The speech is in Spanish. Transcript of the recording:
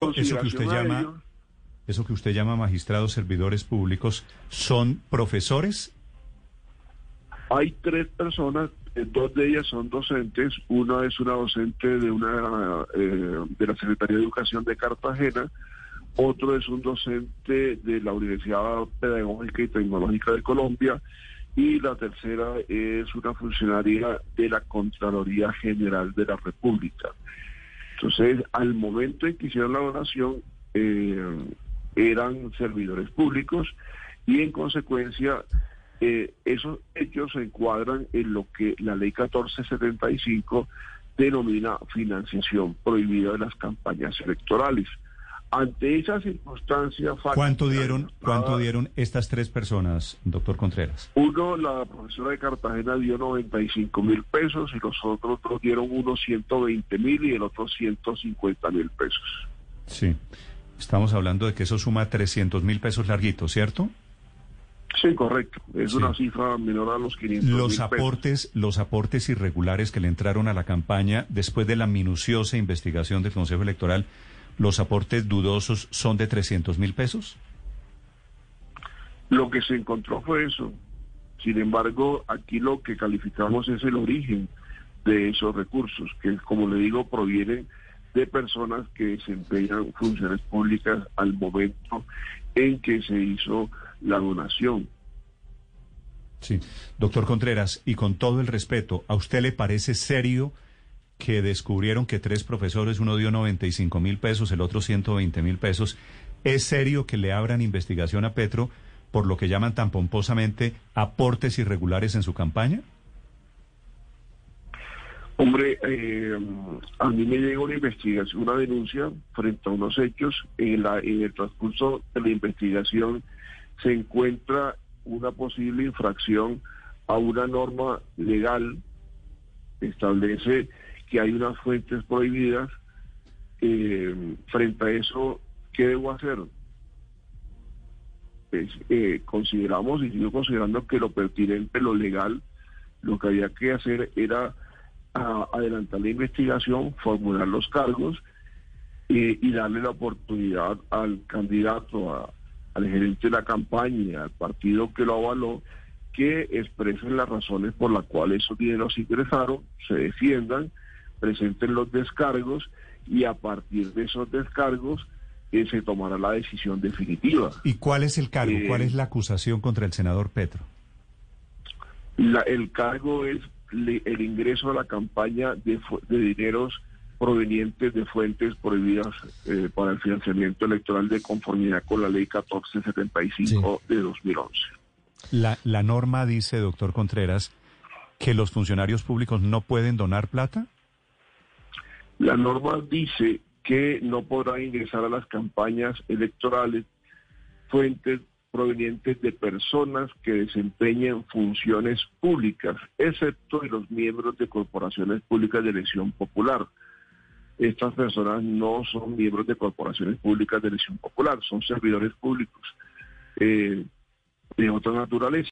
Eso que usted llama, eso que usted llama magistrados servidores públicos, ¿son profesores? Hay tres personas, eh, dos de ellas son docentes, una es una docente de una eh, de la Secretaría de Educación de Cartagena, otro es un docente de la Universidad Pedagógica y Tecnológica de Colombia y la tercera es una funcionaria de la Contraloría General de la República. Entonces, al momento en que hicieron la donación, eh, eran servidores públicos y en consecuencia eh, esos hechos se encuadran en lo que la ley 1475 denomina financiación prohibida de las campañas electorales. Ante esa circunstancia... ¿Cuánto dieron, ¿Cuánto dieron estas tres personas, doctor Contreras? Uno, la profesora de Cartagena dio 95 mil pesos y los otros dos dieron unos 120 mil y el otro 150 mil pesos. Sí, estamos hablando de que eso suma 300 mil pesos larguitos, ¿cierto? Sí, correcto. Es una cifra menor a los 500 los aportes, Los aportes irregulares que le entraron a la campaña después de la minuciosa investigación del Consejo Electoral los aportes dudosos son de 300 mil pesos? Lo que se encontró fue eso. Sin embargo, aquí lo que calificamos es el origen de esos recursos, que como le digo, provienen de personas que desempeñan funciones públicas al momento en que se hizo la donación. Sí, doctor Contreras, y con todo el respeto, ¿a usted le parece serio? Que descubrieron que tres profesores, uno dio 95 mil pesos, el otro 120 mil pesos. ¿Es serio que le abran investigación a Petro por lo que llaman tan pomposamente aportes irregulares en su campaña? Hombre, eh, a mí me llega una investigación, una denuncia frente a unos hechos. En, la, en el transcurso de la investigación se encuentra una posible infracción a una norma legal que establece que hay unas fuentes prohibidas. Eh, frente a eso, ¿qué debo hacer? Pues, eh, consideramos y sigo considerando que lo pertinente, lo legal, lo que había que hacer era adelantar la investigación, formular los cargos eh, y darle la oportunidad al candidato, al gerente de la campaña, al partido que lo avaló, que expresen las razones por las cuales esos dineros ingresaron, se defiendan presenten los descargos y a partir de esos descargos eh, se tomará la decisión definitiva. ¿Y cuál es el cargo? ¿Cuál es la acusación contra el senador Petro? el cargo es el ingreso a la campaña de, dineros provenientes de fuentes prohibidas eh, para el financiamiento electoral de conformidad con la ley 1475 de 2011. La, la norma dice, doctor Contreras, que los funcionarios públicos no pueden donar plata. La norma dice que no podrá ingresar a las campañas electorales fuentes provenientes de personas que desempeñen funciones públicas, excepto de los miembros de corporaciones públicas de elección popular. Estas personas no son miembros de corporaciones públicas de elección popular, son servidores públicos eh, de otra naturaleza.